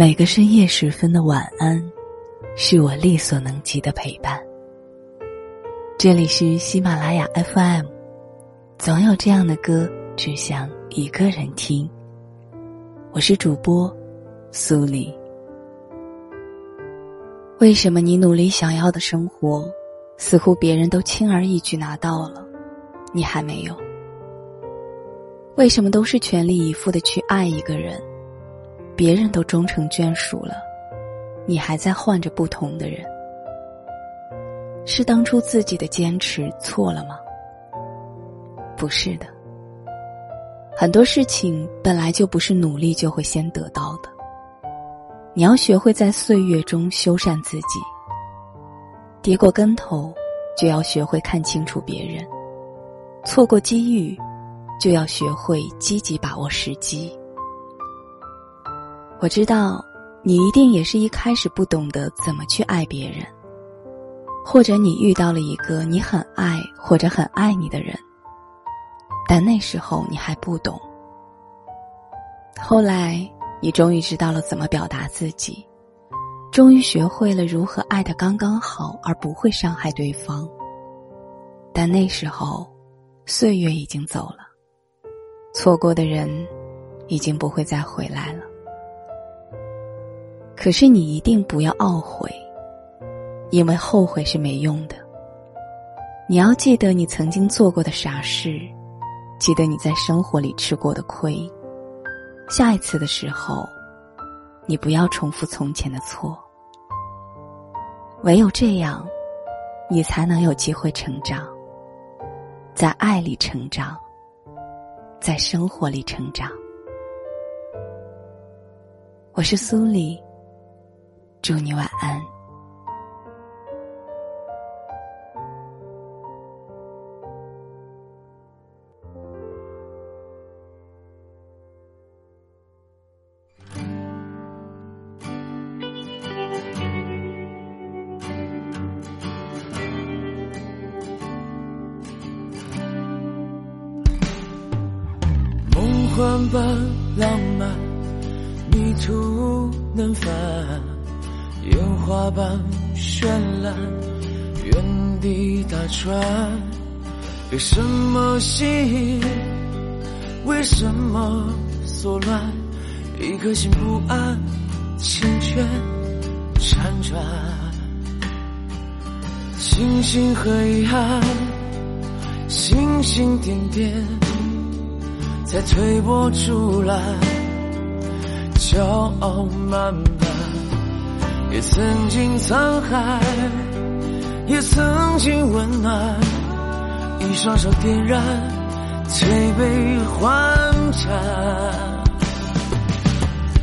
每个深夜时分的晚安，是我力所能及的陪伴。这里是喜马拉雅 FM，总有这样的歌，只想一个人听。我是主播苏黎。为什么你努力想要的生活，似乎别人都轻而易举拿到了，你还没有？为什么都是全力以赴的去爱一个人？别人都终成眷属了，你还在换着不同的人，是当初自己的坚持错了吗？不是的，很多事情本来就不是努力就会先得到的。你要学会在岁月中修缮自己，跌过跟头，就要学会看清楚别人；错过机遇，就要学会积极把握时机。我知道，你一定也是一开始不懂得怎么去爱别人，或者你遇到了一个你很爱或者很爱你的人，但那时候你还不懂。后来，你终于知道了怎么表达自己，终于学会了如何爱的刚刚好而不会伤害对方。但那时候，岁月已经走了，错过的人，已经不会再回来了。可是你一定不要懊悔，因为后悔是没用的。你要记得你曾经做过的傻事，记得你在生活里吃过的亏。下一次的时候，你不要重复从前的错。唯有这样，你才能有机会成长，在爱里成长，在生活里成长。我是苏黎。祝你晚安。梦幻般浪漫，迷途难返。烟花般绚烂，原地打转，被什么吸引？为什么所乱？一颗心不安，缱绻辗转，星星和遗憾，星星点点，在推波助澜，骄傲慢慢。也曾经沧海，也曾经温暖，一双手点燃，推杯换盏。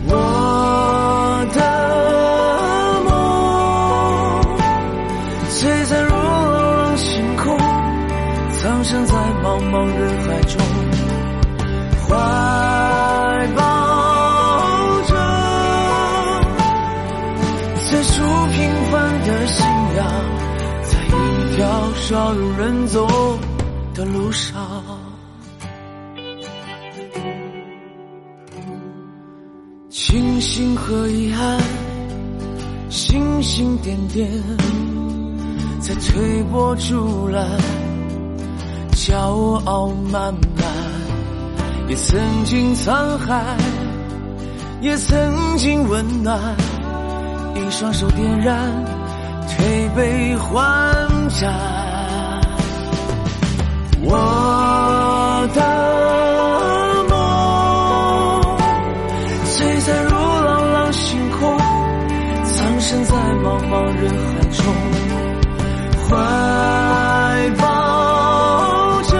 我的梦，璀璨如朗朗星空，藏身在茫茫人海中。少有人走的路上，清醒和遗憾，星星点点，在推波助澜，骄傲慢慢，也曾经沧海，也曾经温暖，一双手点燃，推杯换盏。我的梦，璀璨如朗朗星空，藏身在茫茫人海中，怀抱着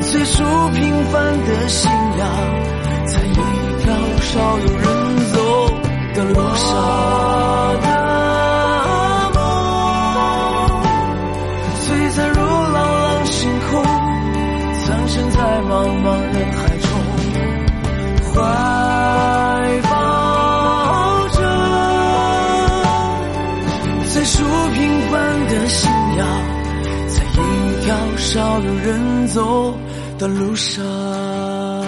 最初平凡的信仰，在一条少有人走的路上。少有人走的路上。